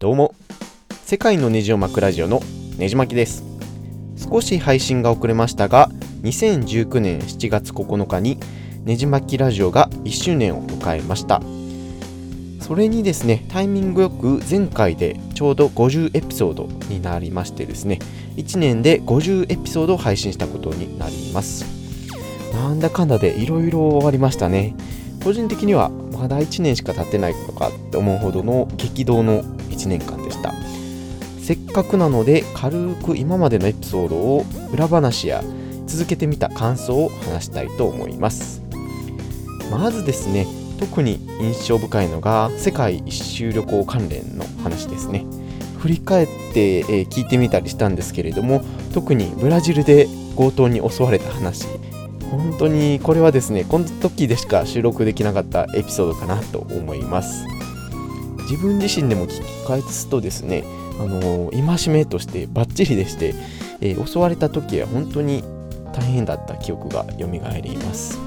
どうも。世界のネジを巻くラジオのネジ巻きです。少し配信が遅れましたが2019年7月9日にネジ巻きラジオが1周年を迎えました。それにですねタイミングよく前回でちょうど50エピソードになりましてですね1年で50エピソードを配信したことになります。なんだかんだでいろいろありましたね。個人的にはまだ1年しか経ってないのかって思うほどの激動の1年間でした。せっかくなので軽く今までのエピソードを裏話や続けてみた感想を話したいと思います。まずですね特に印象深いのが世界一周旅行関連の話ですね。振り返って、え、聞いてみたりしたんですけれども特にブラジルで強盗に襲われた話。本当にこれはですねこの時でしか収録できなかったエピソードかなと思います。自分自身でも聞き返すとですねあの、戒めとしてバッチリでして、えー、襲われた時は本当に大変だった記憶が蘇ります。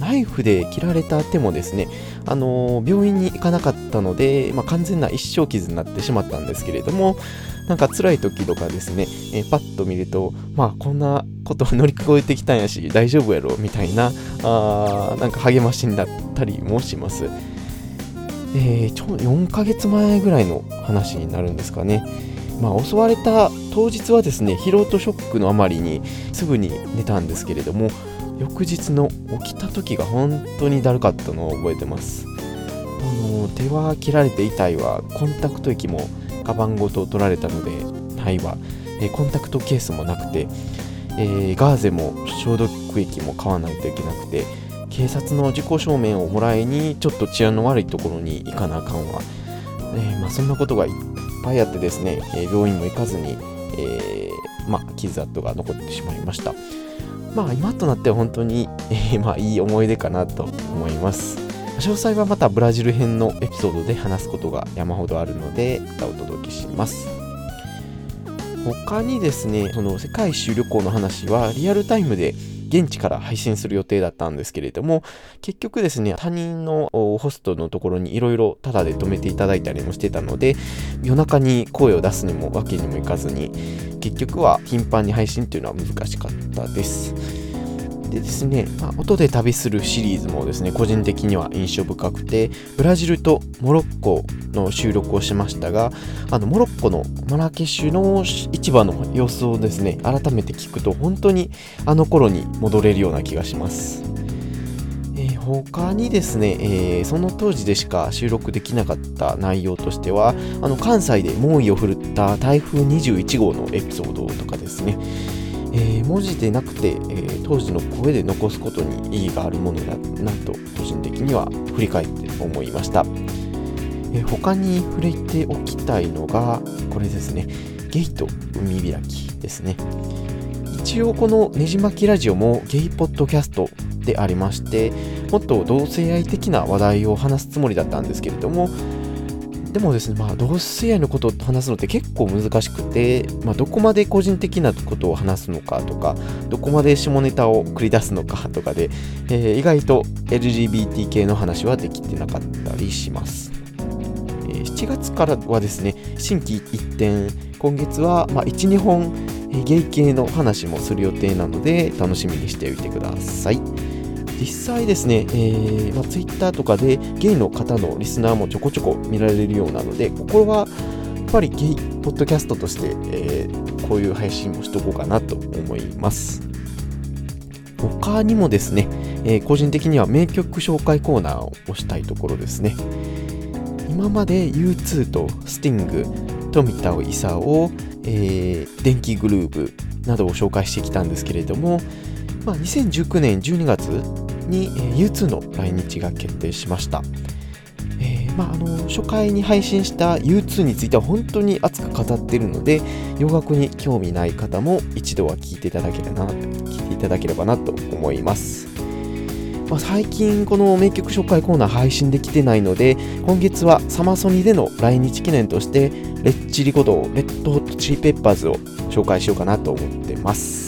ナイフで切られた手もですね、あの、病院に行かなかったので、まあ、完全な一生傷になってしまったんですけれども、なんか辛い時とかですね、えー、パッと見ると、まあこんなこと乗り越えてきたんやし、大丈夫やろ、みたいな、あなんか励ましになったりもします。えー、ちょ4ヶ月前ぐらいの話になるんですかね。まあ、襲われた当日はですね、疲労とショックのあまりにすぐに寝たんですけれども、翌日の起きた時が本当にだるかったのを覚えてます。あの手は切られて痛いわ、コンタクト液もカバンごと取られたのでないわ、えコンタクトケースもなくて、えー、ガーゼも消毒液も買わないといけなくて警察の自己証明をもらいにちょっと治安の悪いところに行かなあかんわ、えー、まあ、そんなことがいっぱいあってですね、え病院も行かずに、えー、まあ、傷跡が残ってしまいました。まあ今となっては本当に、えまあ、いい思い出かなと思います。詳細はまたブラジル編のエピソードで話すことが山ほどあるのでお届けします他にですねその世界一周旅行の話はリアルタイムで現地から配信する予定だったんですけれども、結局ですね、他人のホストのところにいろいろタダで止めていただいたりもしてたので、夜中に声を出すにもわけにもいかずに、結局は頻繁に配信っていうのは難しかったです。でですね、まあ、音で旅するシリーズもですね、個人的には印象深くて、ブラジルとモロッコの収録をしましたが、あのモロッコのマラケシュの市場の様子をですね、改めて聞くと、本当にあの頃に戻れるような気がします。他にですね、えー、その当時でしか収録できなかった内容としては、あの関西で猛威を振るった台風21号のエピソードとかですね、えー、文字でなくて、えー、当時の声で残すことに意義があるものだなと個人的には振り返って思いました、えー、他に触れておきたいのがこれですね。ゲイと海開きですね。一応このねじ巻きラジオもゲイポッドキャストでありましてもっと同性愛的な話題を話すつもりだったんですけれどもでもですね、まあ、同性愛のことを話すのって結構難しくて、まあ、どこまで個人的なことを話すのかとか、どこまで下ネタを繰り出すのかとかで、えー、意外と LGBT 系の話はできてなかったりします。え、7月からはですね、新規一転、今月は、まあ、1、2本、ゲイ系の話もする予定なので、楽しみにしておいてください。実際ですね、えーまあ、Twitter とかでゲイの方のリスナーもちょこちょこ見られるようなので、ここはやっぱりゲイポッドキャストとして、えー、こういう配信もしとこうかなと思います。他にもですね、えー、個人的には名曲紹介コーナーを押したいところですね。今まで U2 とスティング、富田勲、えー、電気グルーブなどを紹介してきたんですけれども、まあ、2019年12月に、え、U2 の来日が決定しました。えー、まあ、あの初回に配信した U2 については本当に熱く語っているので洋楽に興味ない方も一度は聞いていただければな聞いていただければなと思います。まあ、最近この名曲紹介コーナー配信できてないので今月はサマソニでの来日記念としてレッチリことレッドホットチリペッパーズを紹介しようかなと思ってます。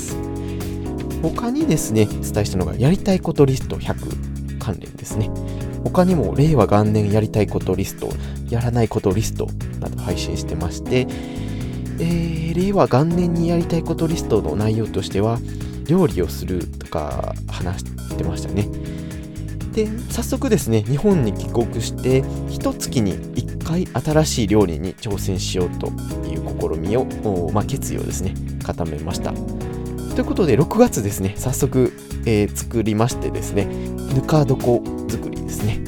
他にですね、お伝えしたのが、やりたいことリスト100関連ですね。他にも、令和元年やりたいことリストやらないことリストなど配信してまして、えー、令和元年にやりたいことリストの内容としては料理をするとか話してましたねで早速ですね日本に帰国して一月に1回新しい料理に挑戦しようという試みを、まあ、決意をですね固めましたということで6月ですね。早速、えー、作りましてですね。ぬか床作りですね。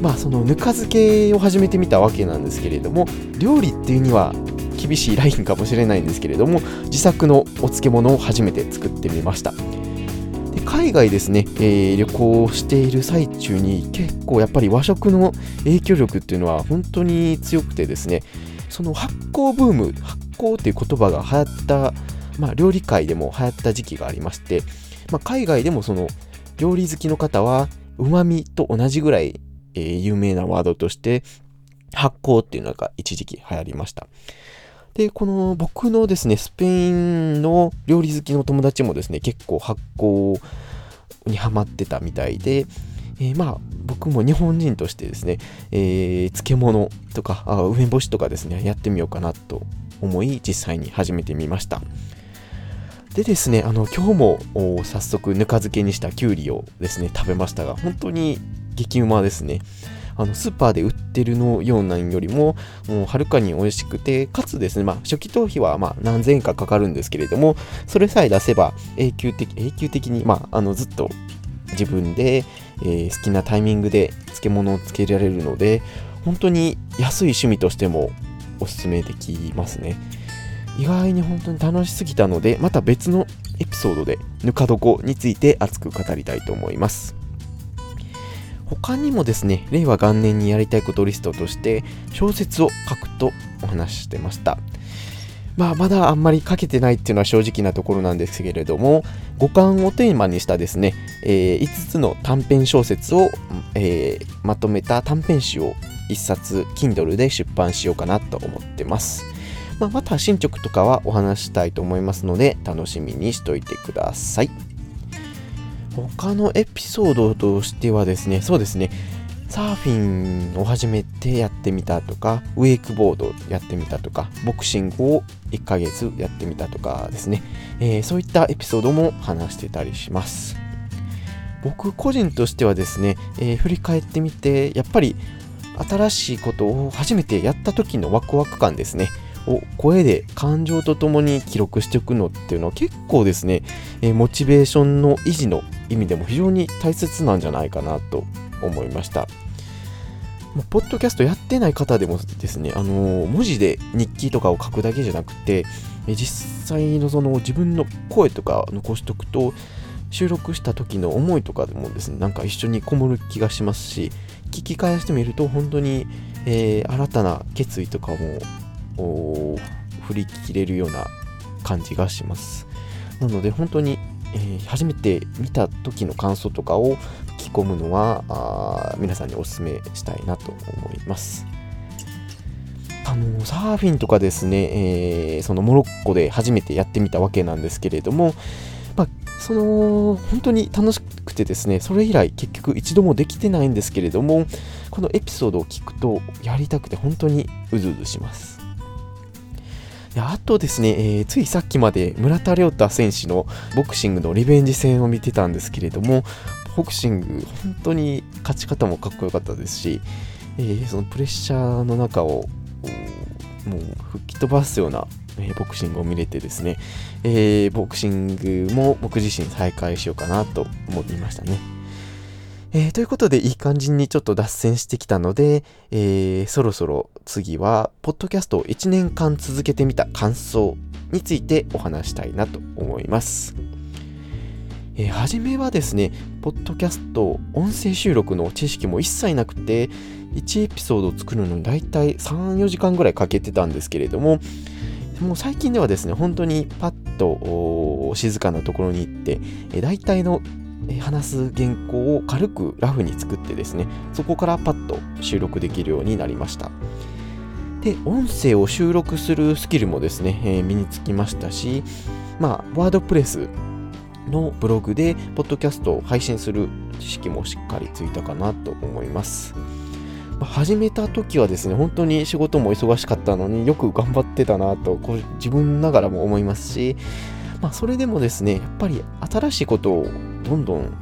まあそのぬか漬けを始めてみたわけなんですけれども料理っていうには厳しいラインかもしれないんですけれども自作のお漬物を初めて作ってみました。で海外ですね、えー、旅行している最中に結構やっぱり和食の影響力っていうのは本当に強くてですね。その発酵ブーム発酵っていう言葉が流行ったまあ、料理界でも流行った時期がありまして、まあ、海外でもその料理好きの方はうまみと同じぐらい、えー、有名なワードとして発酵っていうのが一時期流行りました。で、この僕のですね、スペインの料理好きの友達もですね、結構発酵にハマってたみたいで、えー、まあ僕も日本人としてですね、えー、漬物とかあ梅干しとかですねやってみようかなと思い実際に始めてみましたでですね、あの今日も早速ぬか漬けにしたきゅうりをですね、食べましたが、本当に激うまですね。あのスーパーで売ってるのようなんよりも、もうはるかに美味しくて、かつですね、まあ、初期投費はま何千円かかかるんですけれども、それさえ出せば永久的、永久的に、まあ、あのずっと自分で、えー、好きなタイミングで漬物をつけられるので、本当に安い趣味としてもおすすめできますね。意外に本当に楽しすぎたので、また別のエピソードでぬか床について熱く語りたいと思います。他にもですね、令和元年にやりたいことリストとして小説を書くとお話ししてました。まあ、まだあんまり書けてないっていうのは正直なところなんですけれども、五感をテーマにしたですね、えー、5つの短編小説を、えー、まとめた短編集を1冊 Kindle で出版しようかなと思ってます。まあ、また進捗とかはお話したいと思いますので楽しみにしといてください。他のエピソードとしてはですねそうですね。サーフィンを始めてやってみたとかウェイクボードやってみたとかボクシングを1ヶ月やってみたとかですね、えー、そういったエピソードも話してたりします。僕個人としてはですね、えー、振り返ってみてやっぱり新しいことを初めてやった時のワクワク感ですね。を声で感情とともに記録しておくのっていうのは結構ですね、えー、モチベーションの維持の意味でも非常に大切なんじゃないかなと思いました。ポッドキャストやってない方でもですね、あのー、文字で日記とかを書くだけじゃなくて、実際のその自分の声とか残しておくと、収録した時の思いとかでもですね、なんか一緒にこもる気がしますし、聞き返してみると本当に、えー、新たな決意とかも振り切れるような感じがします。なので本当に、えー、初めて見た時の感想とかを聞き込むのはあ皆さんにお勧めしたいなと思います。あのサーフィンとかですね、えー、そのモロッコで初めてやってみたわけなんですけれども、まあ、その本当に楽しくてですねそれ以来結局一度もできてないんですけれどもこのエピソードを聞くとやりたくて本当にうずうずします。であとですね、えー、ついさっきまで村田亮太選手のボクシングのリベンジ戦を見てたんですけれども、ボクシング、本当に勝ち方もかっこよかったですし、えー、そのプレッシャーの中をもう吹き飛ばすような、えー、ボクシングを見れてですね、えー、ボクシングも僕自身再開しようかなと思いましたね。えー、ということで、いい感じにちょっと脱線してきたので、えー、そろそろ次は、ポッドキャストを1年間続けてみた感想についてお話したいなと思います。えー、初めはですね、ポッドキャスト、音声収録の知識も一切なくて、1エピソードを作るのに大体3、4時間ぐらいかけてたんですけれども、もう最近ではですね、本当にパッと静かなところに行って、え大体の話す原稿を軽くラフに作ってですね、そこからパッと収録できるようになりました。で、音声を収録するスキルもですね、えー、身につきましたし、まあ、ワードプレスのブログで、ポッドキャストを配信する知識もしっかりついたかなと思います。始めた時はですね、本当に仕事も忙しかったのによく頑張ってたなと、こう自分ながらも思いますし、まあ、それでもですね、やっぱり新しいことをどんどん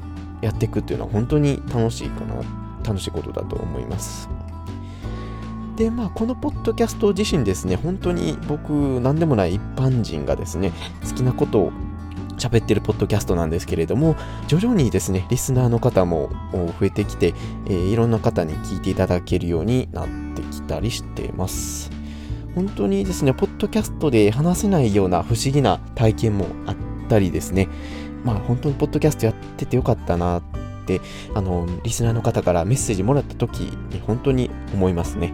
やっていくっていうのは本当に楽しいかな、楽しいことだと思います。で、まあ、このポッドキャスト自身ですね、本当に僕、何でもない一般人がですね、好きなことを喋ってるポッドキャストなんですけれども、徐々にですね、リスナーの方も増えてきて、えー、いろんな方に聞いていただけるようになってきたりしてます。本当にですね、ポッドキャストで話せないような不思議な体験もあったりですね、まあ本当にポッドキャストやっててよかったなって、あの、リスナーの方からメッセージもらった時に本当に思いますね。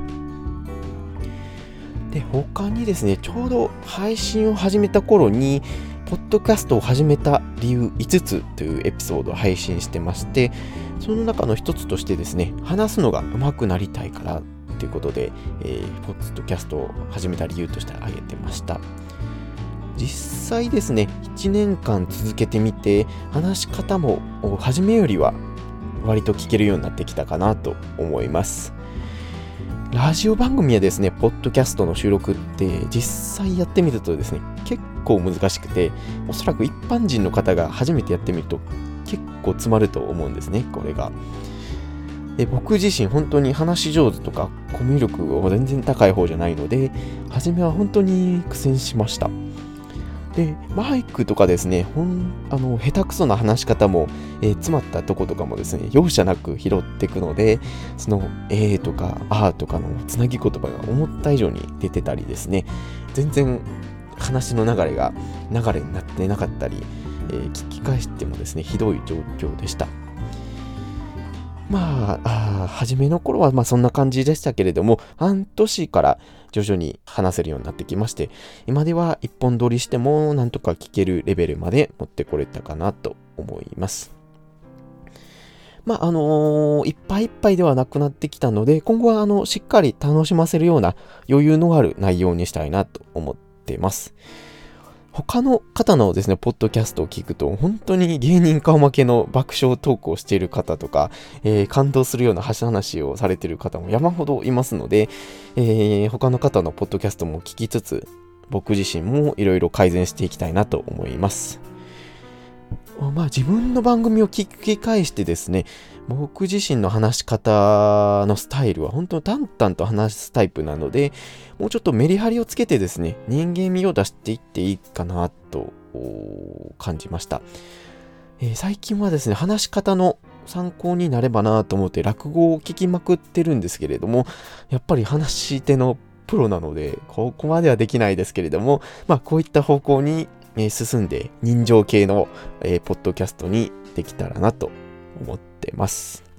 で、他にですね、ちょうど配信を始めた頃に、ポッドキャストを始めた理由5つというエピソードを配信してまして、その中の一つとしてですね、話すのが上手くなりたいからということで、えー、ポッドキャストを始めた理由として挙げてました。実際ですね、1年間続けてみて、話し方も初めよりは割と聞けるようになってきたかなと思います。ラジオ番組やですね、ポッドキャストの収録って実際やってみるとですね、結構難しくて、おそらく一般人の方が初めてやってみると結構詰まると思うんですね、これが。で僕自身本当に話し上手とかコミュ力は全然高い方じゃないので、初めは本当に苦戦しました。で、マイクとかですね、ほん、あの、下手くそな話し方も、えー、詰まったとことかもですね、容赦なく拾っていくので、その、えーとか、あーとかのつなぎ言葉が思った以上に出てたりですね、全然話の流れが流れになってなかったり、えー、聞き返してもですね、ひどい状況でした。まあ、あ初めの頃はまあそんな感じでしたけれども、半年から徐々に話せるようになってきまして、今では一本撮りしてもなんとか聞けるレベルまで持ってこれたかなと思います。まあ、あのー、いっぱいいっぱいではなくなってきたので、今後はあの、しっかり楽しませるような余裕のある内容にしたいなと思ってます。他の方のですね、ポッドキャストを聞くと、本当に芸人顔負けの爆笑トークをしている方とか、えー、感動するような話をされている方も山ほどいますので、えー、他の方のポッドキャストも聞きつつ、僕自身もいろいろ改善していきたいなと思います。まあ自分の番組を聞き返してですね、僕自身の話し方のスタイルは本当に淡々と話すタイプなので、もうちょっとメリハリをつけてですね、人間味を出していっていいかなと感じました。えー、最近はですね、話し方の参考になればなと思って落語を聞きまくってるんですけれども、やっぱり話し手のプロなので、ここまではできないですけれども、まあこういった方向にえ進んで人情系の、えー、ポッドキャストにできたらなと思ってます。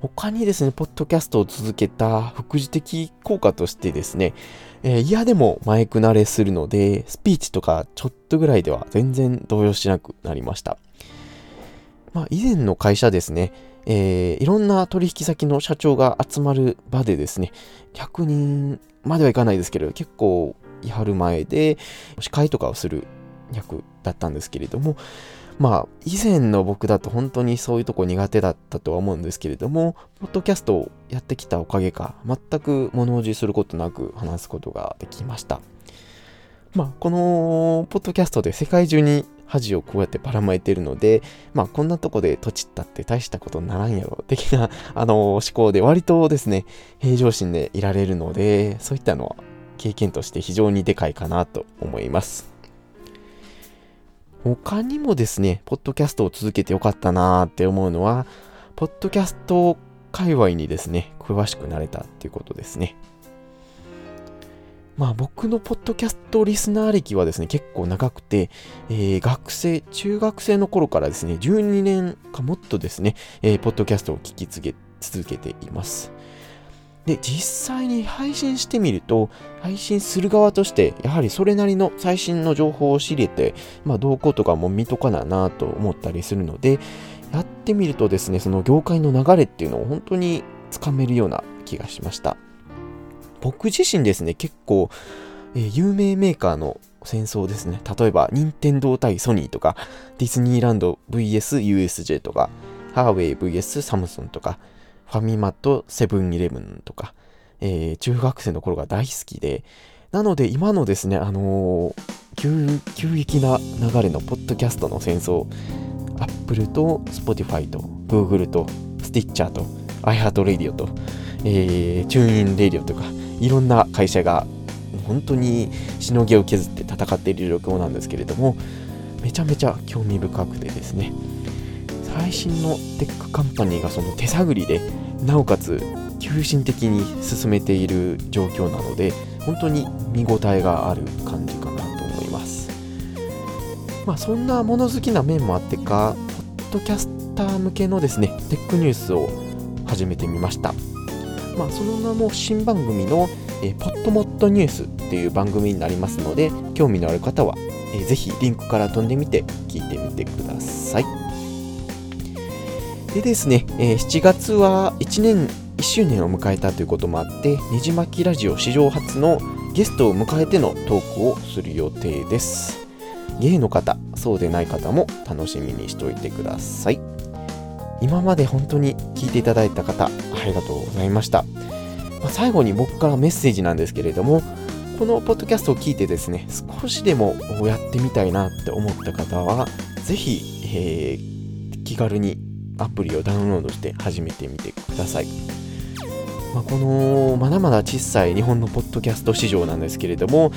他にですね、ポッドキャストを続けた副次的効果としてですね、えー、嫌でもマイク慣れするので、スピーチとかちょっとぐらいでは全然動揺しなくなりました。まあ、以前の会社ですね、えー、いろんな取引先の社長が集まる場でですね、100人まではいかないですけど、結構、いはる前で司会とかをする役だったんですけれども、まあ、以前の僕だと本当にそういうとこ苦手だったとは思うんですけれども、ポッドキャストをやってきたおかげか、全く物おじすることなく話すことができました。まあ、このポッドキャストで世界中に恥をこうやってばらまいてるので、まあ、こんなとこで土地ったって大したことにならんやろ、的な、あの、思考で割とですね、平常心でいられるので、そういったのは経験として非常にでかいかなと思います。他にもですね、ポッドキャストを続けてよかったなーって思うのは、ポッドキャスト界隈にですね、詳しくなれたっていうことですね。まあ僕のポッドキャストリスナー歴はですね、結構長くて、えー、学生、中学生の頃からですね、12年かもっとですね、えー、ポッドキャストを聞き続けています。で、実際に配信してみると、配信する側として、やはりそれなりの最新の情報を知れて、まあ、動向とかも見とかななと思ったりするので、やってみるとですね、その業界の流れっていうのを本当につかめるような気がしました。僕自身ですね、結構、えー、有名メーカーの戦争ですね。例えば、任天堂対ソニーとか、ディズニーランド VS USJ とか、ハーウェイ VS サムソンとか、ファミマとセブンイレブンとか、えー、中学生の頃が大好きで、なので今のですね、あのー、急激な流れのポッドキャストの戦争、Apple と Spotify と Google と Stitcher と iHeartRadio と、えー、チューンインレディオとか、いろんな会社が本当にしのぎを削って戦っている状況なんですけれども、めちゃめちゃ興味深くてですね、最新のテックカンパニーがその手探りでなおかつ急進的に進めている状況なので本当に見応えがある感じかなと思います。まあそんな物好きな面もあってかポッドキャスター向けのですねテックニュースを始めてみました。まあその名も新番組のえポッドモッドニュースっていう番組になりますので興味のある方は、えー、ぜひリンクから飛んでみて聞いてみてください。でですね、えー、7月は1年1周年を迎えたということもあって、ねじまきラジオ史上初のゲストを迎えてのトークをする予定です。ゲイの方、そうでない方も楽しみにしておいてください。今まで本当に聞いていただいた方、ありがとうございました。まあ、最後に僕からメッセージなんですけれども、このポッドキャストを聞いてですね、少しでもやってみたいなって思った方は、ぜひ、えー、気軽にアプリをダウンロードして始めてみてください。まあ、このまだまだ小さい日本のポッドキャスト市場なんですけれども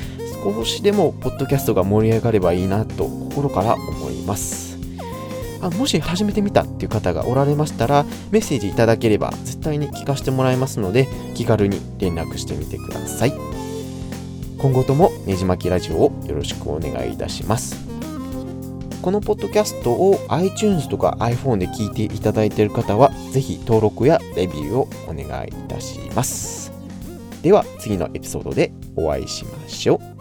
少しでもポッドキャストが盛り上がればいいなと心から思います。あもし始めてみたっていう方がおられましたらメッセージいただければ絶対に聞かせてもらいますので気軽に連絡してみてください。今後ともねじまきラジオをよろしくお願いいたします。このポッドキャストを iTunes とか iPhone で聞いていただいている方は、ぜひ登録やレビューをお願いいたします。では次のエピソードでお会いしましょう。